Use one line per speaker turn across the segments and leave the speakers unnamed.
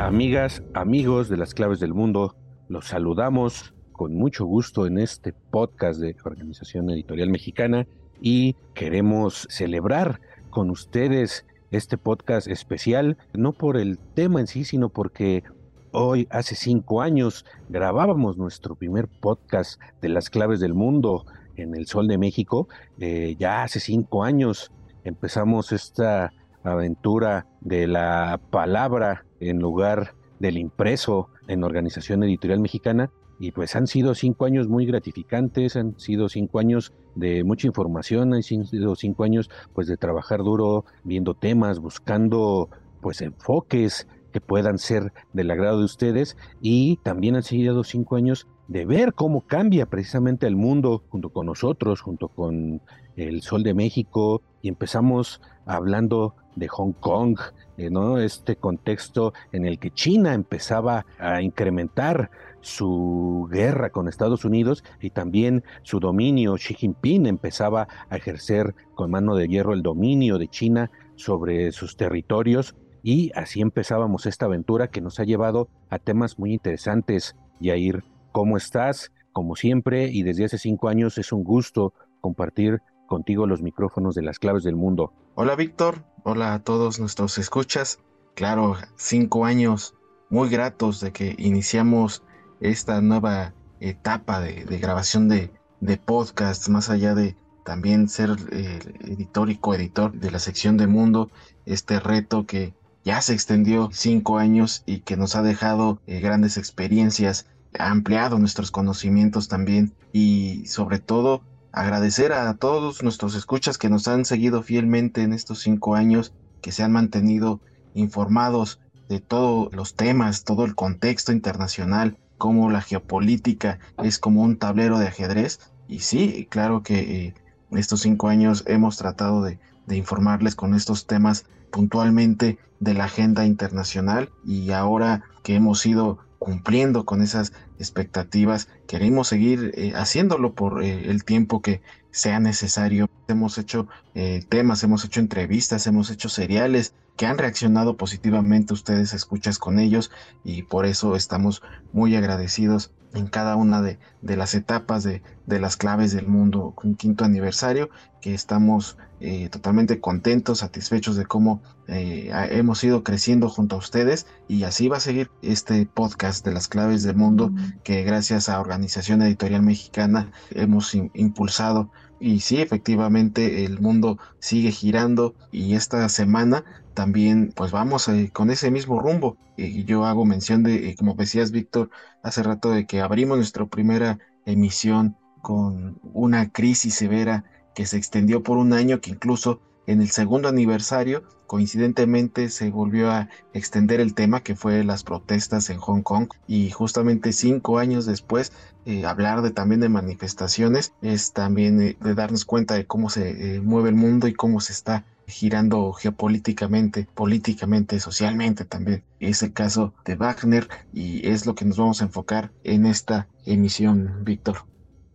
Amigas, amigos de las claves del mundo, los saludamos con mucho gusto en este podcast de Organización Editorial Mexicana y queremos celebrar con ustedes este podcast especial, no por el tema en sí, sino porque hoy, hace cinco años, grabábamos nuestro primer podcast de las claves del mundo en el Sol de México. Eh, ya hace cinco años empezamos esta aventura de la palabra en lugar del impreso en Organización Editorial Mexicana. Y pues han sido cinco años muy gratificantes, han sido cinco años de mucha información, han sido cinco años pues de trabajar duro, viendo temas, buscando pues enfoques que puedan ser del agrado de ustedes y también han sido cinco años de ver cómo cambia precisamente el mundo junto con nosotros, junto con el Sol de México y empezamos hablando de Hong Kong, eh, ¿no? Este contexto en el que China empezaba a incrementar su guerra con Estados Unidos y también su dominio. Xi Jinping empezaba a ejercer con mano de hierro el dominio de China sobre sus territorios y así empezábamos esta aventura que nos ha llevado a temas muy interesantes. Yair, ¿cómo estás? Como siempre y desde hace cinco años es un gusto compartir contigo los micrófonos de las claves del mundo.
Hola Víctor, hola a todos nuestros escuchas. Claro, cinco años muy gratos de que iniciamos esta nueva etapa de, grabación de, de podcasts, más allá de también ser eh, editor y coeditor de la sección de Mundo, este reto que ya se extendió cinco años y que nos ha dejado eh, grandes experiencias, ha ampliado nuestros conocimientos también y sobre todo agradecer a todos nuestros escuchas que nos han seguido fielmente en estos cinco años, que se han mantenido informados de todos los temas, todo el contexto internacional, como la geopolítica es como un tablero de ajedrez. Y sí, claro que eh, estos cinco años hemos tratado de, de informarles con estos temas puntualmente de la agenda internacional y ahora que hemos ido cumpliendo con esas expectativas. Queremos seguir eh, haciéndolo por eh, el tiempo que sea necesario. Hemos hecho eh, temas, hemos hecho entrevistas, hemos hecho seriales que han reaccionado positivamente. Ustedes escuchas con ellos y por eso estamos muy agradecidos en cada una de, de las etapas de, de, las claves del mundo, un quinto aniversario, que estamos eh, totalmente contentos, satisfechos de cómo eh, hemos ido creciendo junto a ustedes y así va a seguir este podcast de las claves del mundo que gracias a Organización Editorial Mexicana hemos impulsado y sí, efectivamente el mundo sigue girando y esta semana también pues vamos eh, con ese mismo rumbo. Y yo hago mención de, eh, como decías Víctor hace rato, de que abrimos nuestra primera emisión con una crisis severa que se extendió por un año, que incluso en el segundo aniversario, coincidentemente se volvió a extender el tema que fue las protestas en Hong Kong y justamente cinco años después eh, hablar de también de manifestaciones es también de darnos cuenta de cómo se mueve el mundo y cómo se está girando geopolíticamente, políticamente, socialmente también. Es el caso de Wagner y es lo que nos vamos a enfocar en esta emisión, Víctor.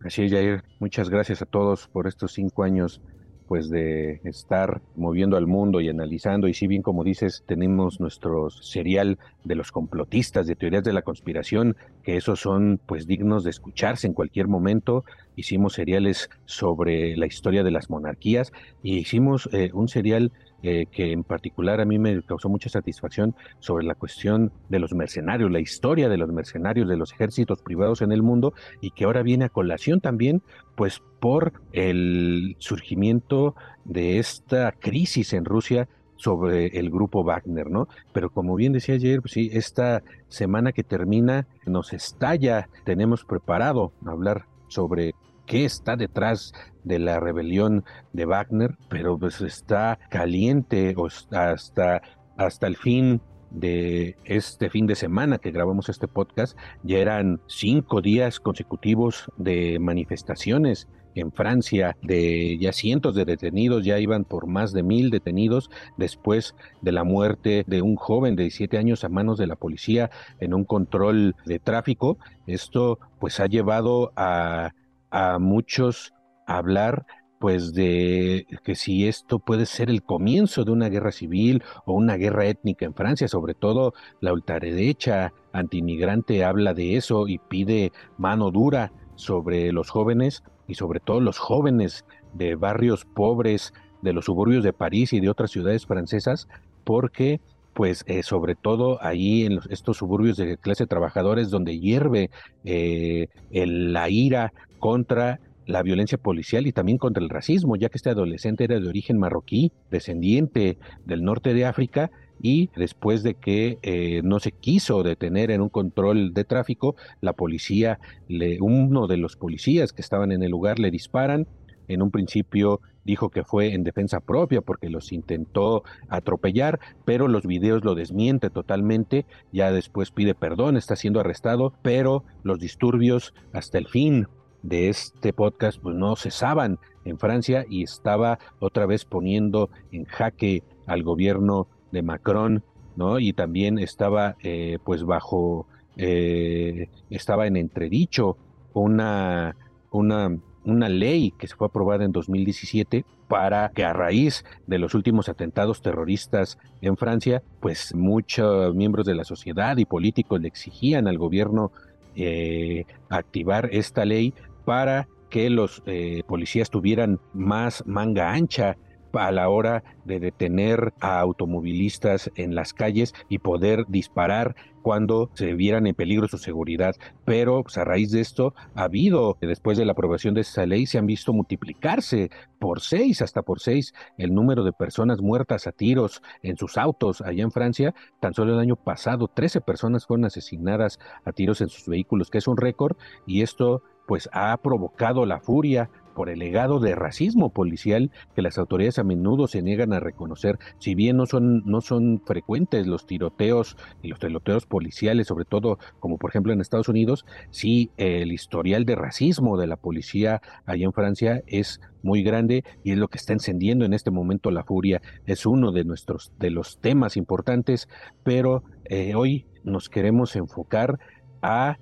Así es, Jair. Muchas gracias a todos por estos cinco años pues de estar moviendo al mundo y analizando y si bien como dices tenemos nuestro serial de los complotistas de teorías de la conspiración que esos son pues dignos de escucharse en cualquier momento hicimos seriales sobre la historia de las monarquías y hicimos eh, un serial eh, que en particular a mí me causó mucha satisfacción sobre la cuestión de los mercenarios, la historia de los mercenarios, de los ejércitos privados en el mundo y que ahora viene a colación también pues por el surgimiento de esta crisis en Rusia sobre el grupo Wagner, ¿no? Pero como bien decía ayer, pues sí, esta semana que termina nos estalla, tenemos preparado hablar sobre qué está detrás de la rebelión de Wagner, pero pues está caliente hasta, hasta el fin de este fin de semana que grabamos este podcast, ya eran cinco días consecutivos de manifestaciones en Francia de ya cientos de detenidos, ya iban por más de mil detenidos después de la muerte de un joven de 17 años a manos de la policía en un control de tráfico. Esto pues ha llevado a, a muchos hablar pues de que si esto puede ser el comienzo de una guerra civil o una guerra étnica en Francia, sobre todo la ultraderecha antimigrante habla de eso y pide mano dura sobre los jóvenes y sobre todo los jóvenes de barrios pobres de los suburbios de París y de otras ciudades francesas, porque pues eh, sobre todo ahí en estos suburbios de clase trabajadores donde hierve eh, la ira contra la violencia policial y también contra el racismo, ya que este adolescente era de origen marroquí, descendiente del norte de África, y después de que eh, no se quiso detener en un control de tráfico, la policía, le, uno de los policías que estaban en el lugar le disparan. En un principio dijo que fue en defensa propia porque los intentó atropellar, pero los videos lo desmiente totalmente. Ya después pide perdón, está siendo arrestado, pero los disturbios hasta el fin de este podcast pues no cesaban en Francia y estaba otra vez poniendo en jaque al gobierno de Macron, ¿no? Y también estaba eh, pues bajo, eh, estaba en entredicho una, una, una ley que se fue aprobada en 2017 para que a raíz de los últimos atentados terroristas en Francia, pues muchos miembros de la sociedad y políticos le exigían al gobierno eh, activar esta ley para que los policías tuvieran más manga ancha a la hora de detener a automovilistas en las calles y poder disparar cuando se vieran en peligro su seguridad. Pero pues, a raíz de esto ha habido, después de la aprobación de esa ley, se han visto multiplicarse por seis, hasta por seis, el número de personas muertas a tiros en sus autos allá en Francia. Tan solo el año pasado, 13 personas fueron asesinadas a tiros en sus vehículos, que es un récord, y esto pues ha provocado la furia por el legado de racismo policial que las autoridades a menudo se niegan a reconocer, si bien no son, no son frecuentes los tiroteos y los tiroteos policiales, sobre todo como por ejemplo en Estados Unidos, sí el historial de racismo de la policía allá en Francia es muy grande y es lo que está encendiendo en este momento la furia. Es uno de nuestros de los temas importantes, pero eh, hoy nos queremos enfocar a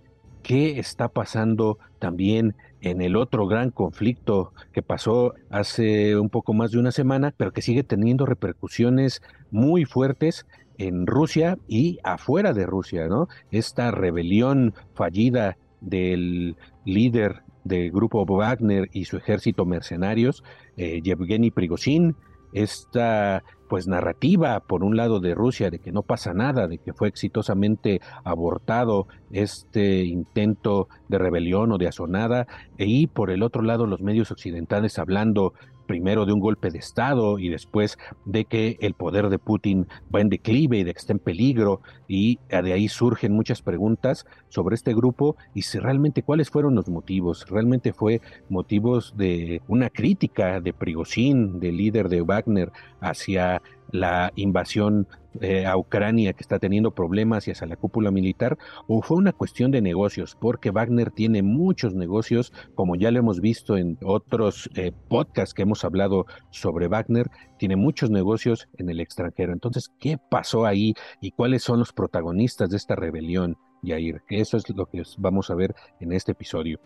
qué está pasando también en el otro gran conflicto que pasó hace un poco más de una semana, pero que sigue teniendo repercusiones muy fuertes en Rusia y afuera de Rusia, ¿no? Esta rebelión fallida del líder del grupo Wagner y su ejército mercenarios, eh, Yevgeny Prigozhin, esta pues narrativa por un lado de Rusia de que no pasa nada, de que fue exitosamente abortado este intento de rebelión o de asonada, y por el otro lado los medios occidentales hablando primero de un golpe de Estado y después de que el poder de Putin va en declive y de que está en peligro y de ahí surgen muchas preguntas sobre este grupo y si realmente cuáles fueron los motivos. Realmente fue motivos de una crítica de Prigozhin, del líder de Wagner, hacia la invasión eh, a Ucrania que está teniendo problemas y hacia la cúpula militar, o fue una cuestión de negocios, porque Wagner tiene muchos negocios, como ya lo hemos visto en otros eh, podcasts que hemos hablado sobre Wagner, tiene muchos negocios en el extranjero. Entonces, ¿qué pasó ahí y cuáles son los protagonistas de esta rebelión, Yair? Eso es lo que vamos a ver en este episodio.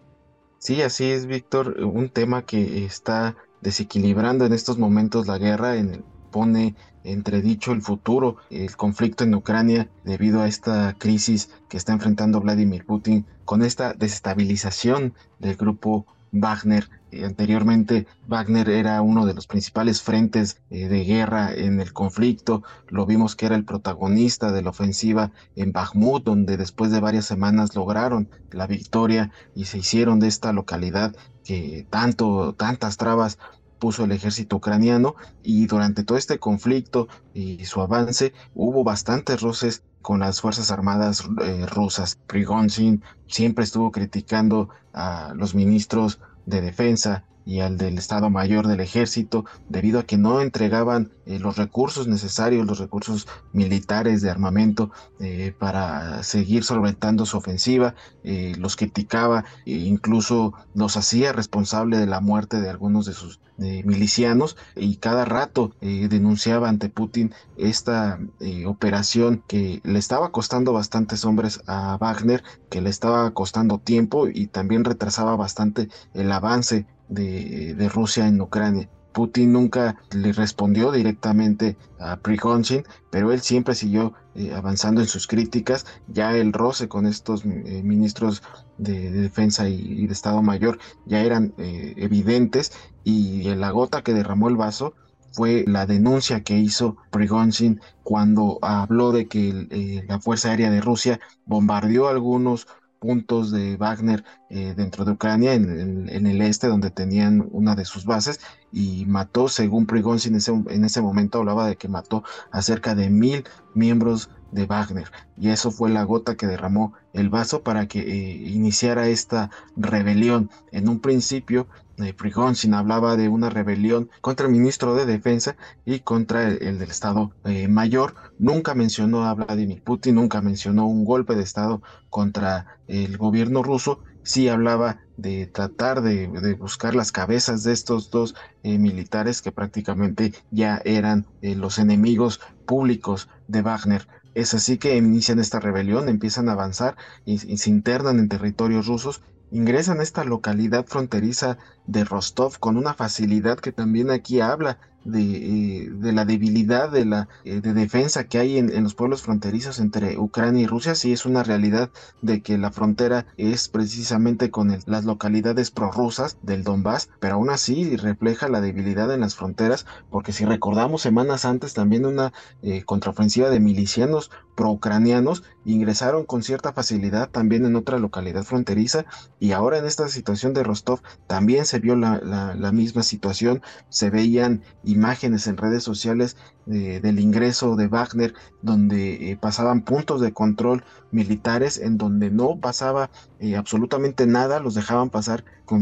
Sí, así es, Víctor, un tema que está desequilibrando en estos momentos la guerra en pone entredicho el futuro, el conflicto en Ucrania debido a esta crisis que está enfrentando Vladimir Putin con esta desestabilización del grupo Wagner. Eh, anteriormente Wagner era uno de los principales frentes eh, de guerra en el conflicto. Lo vimos que era el protagonista de la ofensiva en Bakhmut, donde después de varias semanas lograron la victoria y se hicieron de esta localidad que tanto, tantas trabas puso el ejército ucraniano y durante todo este conflicto y su avance hubo bastantes roces con las Fuerzas Armadas eh, rusas. Prigozhin siempre estuvo criticando a los ministros de defensa y al del Estado Mayor del Ejército, debido a que no entregaban eh, los recursos necesarios, los recursos militares de armamento eh, para seguir solventando su ofensiva, eh, los criticaba e incluso los hacía responsable de la muerte de algunos de sus milicianos y cada rato denunciaba ante Putin esta operación que le estaba costando bastantes hombres a Wagner, que le estaba costando tiempo y también retrasaba bastante el avance de, Rusia en Ucrania. Putin nunca le respondió directamente a Prigozhin, pero él siempre siguió eh, avanzando en sus críticas. Ya el roce con estos eh, ministros de, defensa y, de Estado Mayor ya eran eh, evidentes y la gota que derramó el vaso fue la denuncia que hizo Prigozhin cuando habló de que la Fuerza Aérea de Rusia bombardeó algunos puntos de Wagner eh, dentro de Ucrania, en, el este, donde tenían una de sus bases, y mató, según Prigozhin en ese, en ese momento hablaba de que mató a cerca de mil miembros de Wagner. Y eso fue la gota que derramó el vaso para que eh, iniciara esta rebelión. En un principio, eh, hablaba de una rebelión contra el ministro de Defensa y contra el, del Estado eh, Mayor. Nunca mencionó a Vladimir Putin, nunca mencionó un golpe de Estado contra el gobierno ruso. Sí hablaba de tratar de, buscar las cabezas de estos dos militares que prácticamente ya eran los enemigos públicos de Wagner. Es así que inician esta rebelión, empiezan a avanzar y, se internan en territorios rusos, ingresan a esta localidad fronteriza de Rostov con una facilidad que también aquí habla eh, de, la debilidad de la eh, de defensa que hay en, los pueblos fronterizos entre Ucrania y Rusia, sí es una realidad de que la frontera es precisamente con las localidades prorrusas del Donbass, pero aún así refleja la debilidad en las fronteras, porque si recordamos semanas antes también una eh, contraofensiva de milicianos pro-ucranianos ingresaron con cierta facilidad también en otra localidad fronteriza y ahora en esta situación de Rostov también se vio la, la misma situación, se veían imágenes en redes sociales del ingreso de Wagner, donde eh, pasaban puntos de control militares en donde no pasaba eh, absolutamente nada, los dejaban pasar con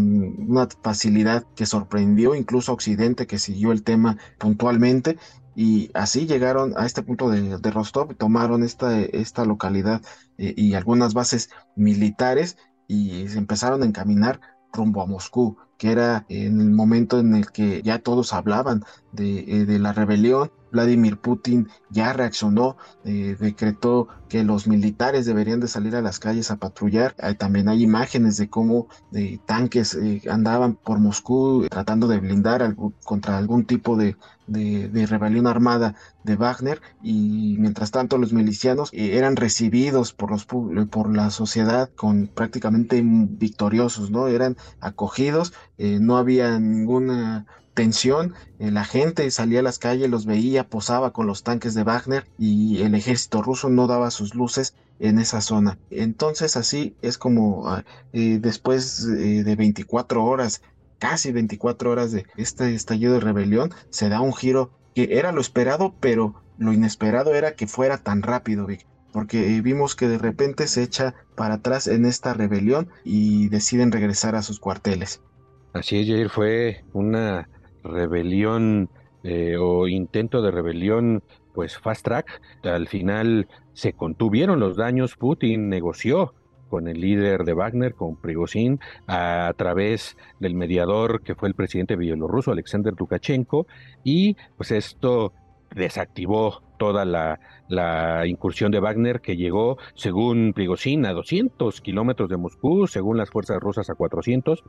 una facilidad que sorprendió incluso a Occidente que siguió el tema puntualmente y así llegaron a este punto de, Rostov, tomaron esta, esta localidad eh, y algunas bases militares y se empezaron a encaminar rumbo a Moscú que era en el momento en el que ya todos hablaban de, eh, de la rebelión Vladimir Putin ya reaccionó, eh, decretó que los militares deberían de salir a las calles a patrullar. también hay imágenes de cómo eh, tanques eh, andaban por Moscú tratando de blindar contra algún tipo de, rebelión armada de Wagner y mientras tanto los milicianos eran recibidos por, los, por la sociedad con prácticamente victoriosos, ¿no? Eran acogidos, no había ninguna tensión, eh, la gente salía a las calles, los veía, posaba con los tanques de Wagner y el ejército ruso no daba sus luces en esa zona. Entonces así es como ah, eh, después eh, de 24 horas, casi 24 horas de este estallido de rebelión, se da un giro que era lo esperado, pero lo inesperado era que fuera tan rápido, porque vimos que de repente se echa para atrás en esta rebelión y deciden regresar a sus cuarteles.
Así es, fue una rebelión eh, o intento de rebelión, pues fast track. Al final se contuvieron los daños, Putin negoció con el líder de Wagner, con Prigozhin, a, través del mediador que fue el presidente bielorruso, Alexander Lukashenko, y pues esto desactivó toda la, incursión de Wagner que llegó, según Prigozhin, a 200 kilómetros de Moscú, según las fuerzas rusas a 400.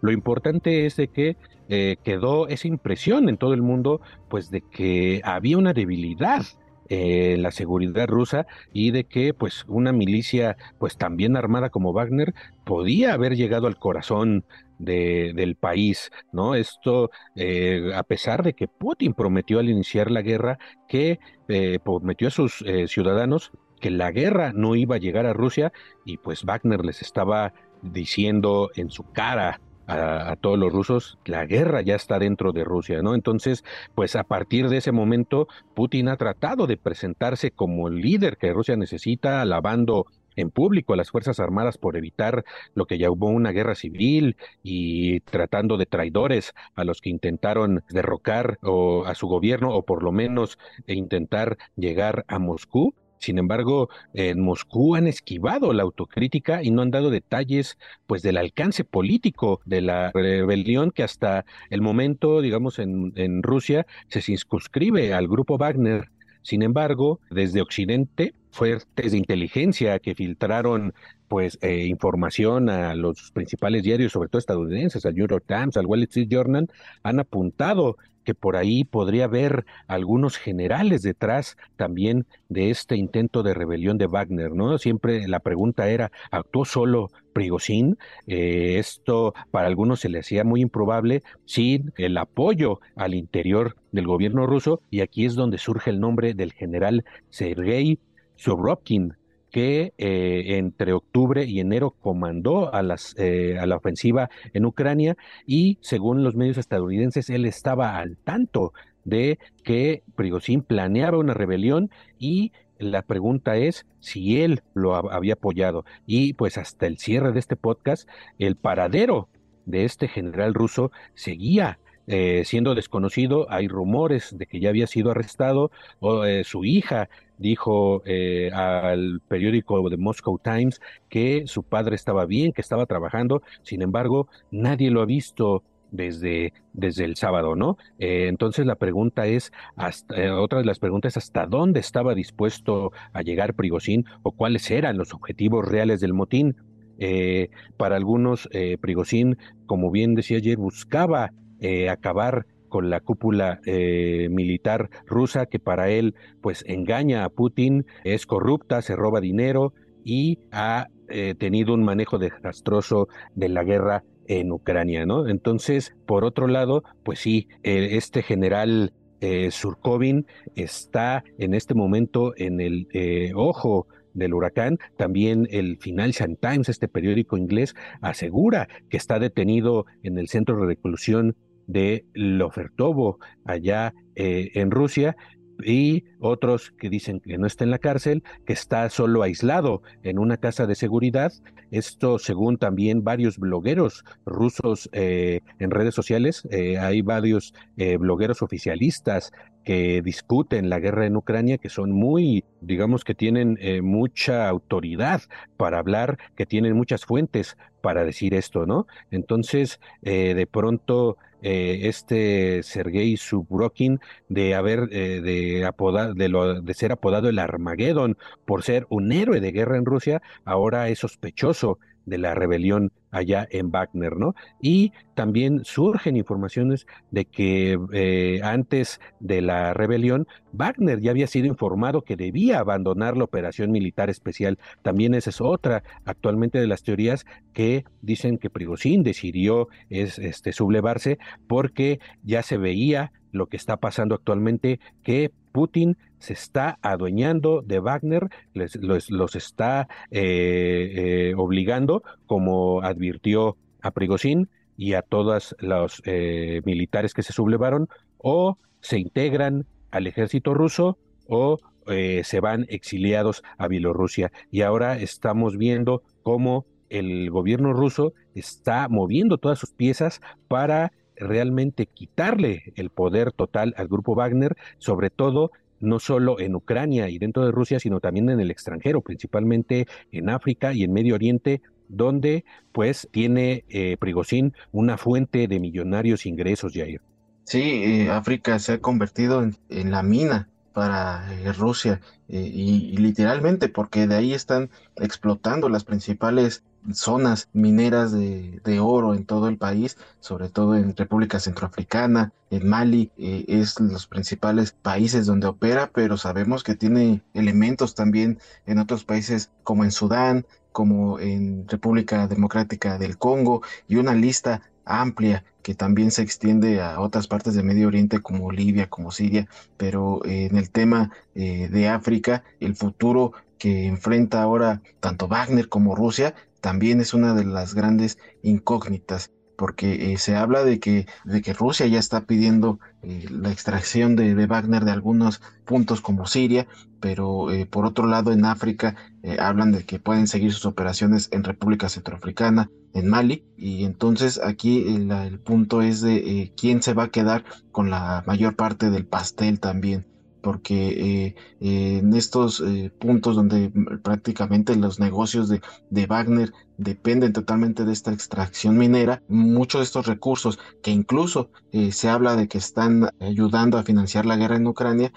Lo importante es de que eh, quedó esa impresión en todo el mundo, pues de que había una debilidad en la seguridad rusa y de que pues una milicia pues también armada como Wagner podía haber llegado al corazón de, del país, ¿no? Esto eh, a pesar de que Putin prometió al iniciar la guerra que eh, prometió a sus ciudadanos que la guerra no iba a llegar a Rusia y pues Wagner les estaba diciendo en su cara a, todos los rusos, la guerra ya está dentro de Rusia, ¿no? Entonces, pues a partir de ese momento, Putin ha tratado de presentarse como el líder que Rusia necesita, alabando en público a las Fuerzas Armadas por evitar lo que llamó una guerra civil y tratando de traidores a los que intentaron derrocar o a su gobierno o por lo menos intentar llegar a Moscú. Sin embargo, en Moscú han esquivado la autocrítica y no han dado detalles pues del alcance político de la rebelión que hasta el momento, digamos, en, en Rusia se circunscribe al grupo Wagner. Sin embargo, desde Occidente, fuertes de inteligencia que filtraron pues eh, información a los principales diarios, sobre todo estadounidenses, al New York Times, al Wall Street Journal, han apuntado que por ahí podría haber algunos generales detrás también de este intento de rebelión de Wagner, ¿no? Siempre la pregunta era, ¿actuó solo Prigozhin? Eh, esto para algunos se le hacía muy improbable sin el apoyo al interior del gobierno ruso y aquí es donde surge el nombre del general Sergei Sobrovkin, que eh, entre octubre y enero comandó a, las, eh, a la ofensiva en Ucrania y según los medios estadounidenses él estaba al tanto de que Prigozhin planeaba una rebelión y la pregunta es si él lo había apoyado. Y pues hasta el cierre de este podcast, el paradero de este general ruso seguía eh, siendo desconocido. Hay rumores de que ya había sido arrestado. O, su hija dijo eh, al periódico de Moscow Times que su padre estaba bien, que estaba trabajando, sin embargo, nadie lo ha visto desde, desde el sábado, ¿no? Eh, entonces la pregunta es, hasta, eh, otra de las preguntas, ¿hasta dónde estaba dispuesto a llegar Prigozhin o cuáles eran los objetivos reales del motín? para algunos, Prigozhin, como bien decía ayer, buscaba acabar con la cúpula eh, militar rusa que para él pues engaña a Putin, es corrupta, se roba dinero y ha eh, tenido un manejo desastroso de la guerra en Ucrania, ¿no? Entonces, por otro lado, pues sí, eh, este general Surkovin está en este momento en el ojo del huracán. También el Financial Times, este periódico inglés, asegura que está detenido en el centro de reclusión de Lofertovo allá eh, en Rusia y otros que dicen que no está en la cárcel, que está solo aislado en una casa de seguridad. Esto según también varios blogueros rusos eh, en redes sociales. Eh, hay varios blogueros oficialistas que discuten la guerra en Ucrania, que son muy, digamos que tienen mucha autoridad para hablar, que tienen muchas fuentes para decir esto, ¿no? Entonces, de pronto eh, este Sergei Subrokin de haber eh, de de, lo, de ser apodado el Armagedón por ser un héroe de guerra en Rusia, ahora es sospechoso de la rebelión allá en Wagner, ¿no? Y también surgen informaciones de que eh, antes de la rebelión, Wagner ya había sido informado que debía abandonar la operación militar especial. También esa es otra actualmente de las teorías que dicen que Prigozhin decidió es, este, sublevarse porque ya se veía lo que está pasando actualmente, que Putin se está adueñando de Wagner, les, los, está eh, eh, obligando, como advirtió a Prigozhin y a todos los eh, militares que se sublevaron, o se integran al ejército ruso o se van exiliados a Bielorrusia. Y ahora estamos viendo cómo el gobierno ruso está moviendo todas sus piezas para realmente quitarle el poder total al grupo Wagner, sobre todo no solo en Ucrania y dentro de Rusia, sino también en el extranjero, principalmente en África y en Medio Oriente, donde pues tiene eh, Prigozhin una fuente de millonarios ingresos, Jair.
Sí, eh, África se ha convertido en, la mina para eh, Rusia y, literalmente porque de ahí están explotando las principales zonas mineras de, oro en todo el país, sobre todo en República Centroafricana, en Mali, eh, es los principales países donde opera, pero sabemos que tiene elementos también en otros países como en Sudán, como en República Democrática del Congo y una lista amplia que también se extiende a otras partes de Medio Oriente como Libia, como Siria, pero eh, en el tema eh, de África, el futuro que enfrenta ahora tanto Wagner como Rusia también es una de las grandes incógnitas porque eh, se habla de que, de que Rusia ya está pidiendo eh, la extracción de, Wagner de algunos puntos como Siria, pero por otro lado en África hablan de que pueden seguir sus operaciones en República Centroafricana, en Mali, y entonces aquí el, el punto es de quién se va a quedar con la mayor parte del pastel también porque eh, en estos eh, puntos donde prácticamente los negocios de, de, Wagner dependen totalmente de esta extracción minera, muchos de estos recursos que incluso eh, se habla de que están ayudando a financiar la guerra en Ucrania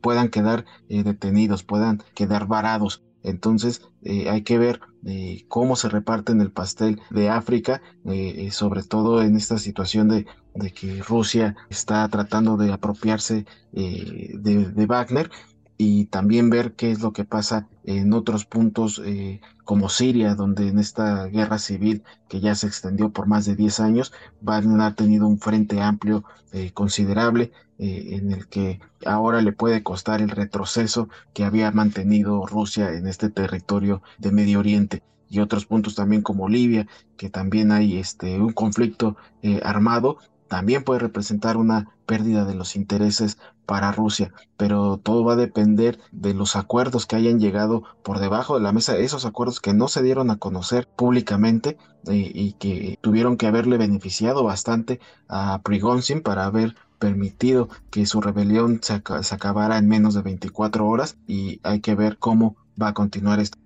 puedan quedar detenidos, puedan quedar varados. Entonces hay que ver cómo se reparten el pastel de África, sobre todo en esta situación de de que Rusia está tratando de apropiarse eh, de, Wagner y también ver qué es lo que pasa en otros puntos eh, como Siria, donde en esta guerra civil que ya se extendió por más de 10 años, Wagner ha tenido un frente amplio eh, considerable en el que ahora le puede costar el retroceso que había mantenido Rusia en este territorio de Medio Oriente. Y otros puntos también como Libia, que también hay este, un conflicto armado también puede representar una pérdida de los intereses para Rusia, pero todo va a depender de los acuerdos que hayan llegado por debajo de la mesa, esos acuerdos que no se dieron a conocer públicamente eh, y que tuvieron que haberle beneficiado bastante a Prigozhin para haber permitido que su rebelión se, acabara en menos de 24 horas y hay que ver cómo va a continuar esto.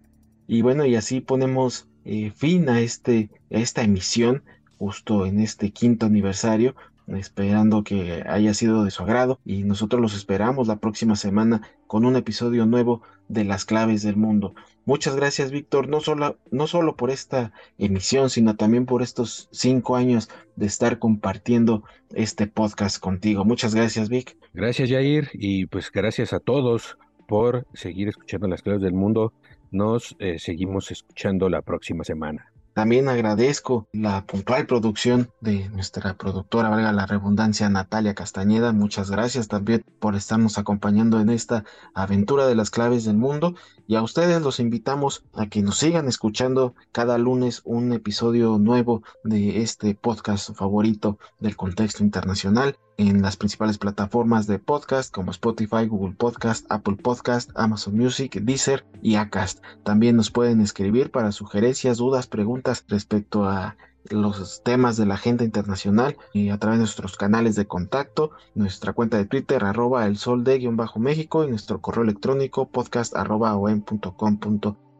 Y bueno, y así ponemos eh, fin a, este, a esta emisión justo en este quinto aniversario, esperando que haya sido de su agrado y nosotros los esperamos la próxima semana con un episodio nuevo de las claves del mundo. Muchas gracias Víctor, no solo, no solo por esta emisión, sino también por estos cinco años de estar compartiendo este podcast contigo. Muchas gracias Vic.
Gracias Jair y pues gracias a todos por seguir escuchando las claves del mundo. Nos eh, seguimos escuchando la próxima semana.
También agradezco la puntual producción de nuestra productora, valga la redundancia, Natalia Castañeda. Muchas gracias también por estarnos acompañando en esta aventura de las claves del mundo. Y a ustedes los invitamos a que nos sigan escuchando cada lunes un episodio nuevo de este podcast favorito del contexto internacional en las principales plataformas de podcast como Spotify, Google Podcast, Apple Podcast, Amazon Music, Deezer y Acast. También nos pueden escribir para sugerencias, dudas, preguntas respecto a los temas de la agenda internacional y a través de nuestros canales de contacto, nuestra cuenta de Twitter arroba el sol de guion bajo México y nuestro correo electrónico podcast arroba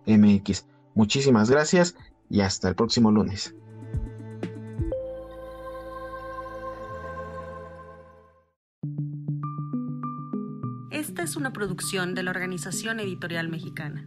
mx. Muchísimas gracias y hasta el próximo lunes.
es una producción de la Organización Editorial Mexicana.